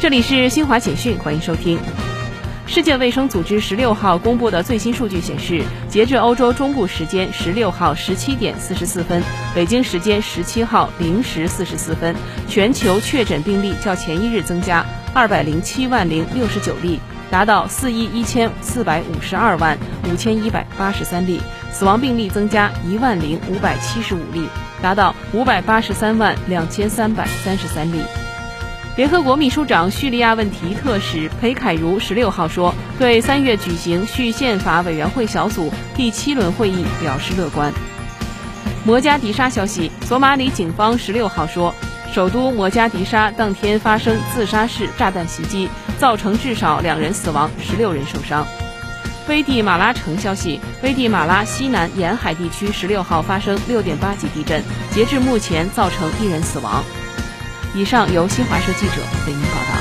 这里是新华简讯，欢迎收听。世界卫生组织十六号公布的最新数据显示，截至欧洲中部时间十六号十七点四十四分，北京时间十七号零时四十四分，全球确诊病例较前一日增加二百零七万零六十九例，达到四亿一千四百五十二万五千一百八十三例；死亡病例增加一万零五百七十五例，达到五百八十三万两千三百三十三例。联合国秘书长叙利亚问题特使裴凯茹十六号说，对三月举行叙宪法委员会小组第七轮会议表示乐观。摩加迪沙消息，索马里警方十六号说，首都摩加迪沙当天发生自杀式炸弹袭击，造成至少两人死亡，十六人受伤。危地马拉城消息，危地马拉西南沿海地区十六号发生六点八级地震，截至目前造成一人死亡。以上由新华社记者为您报道。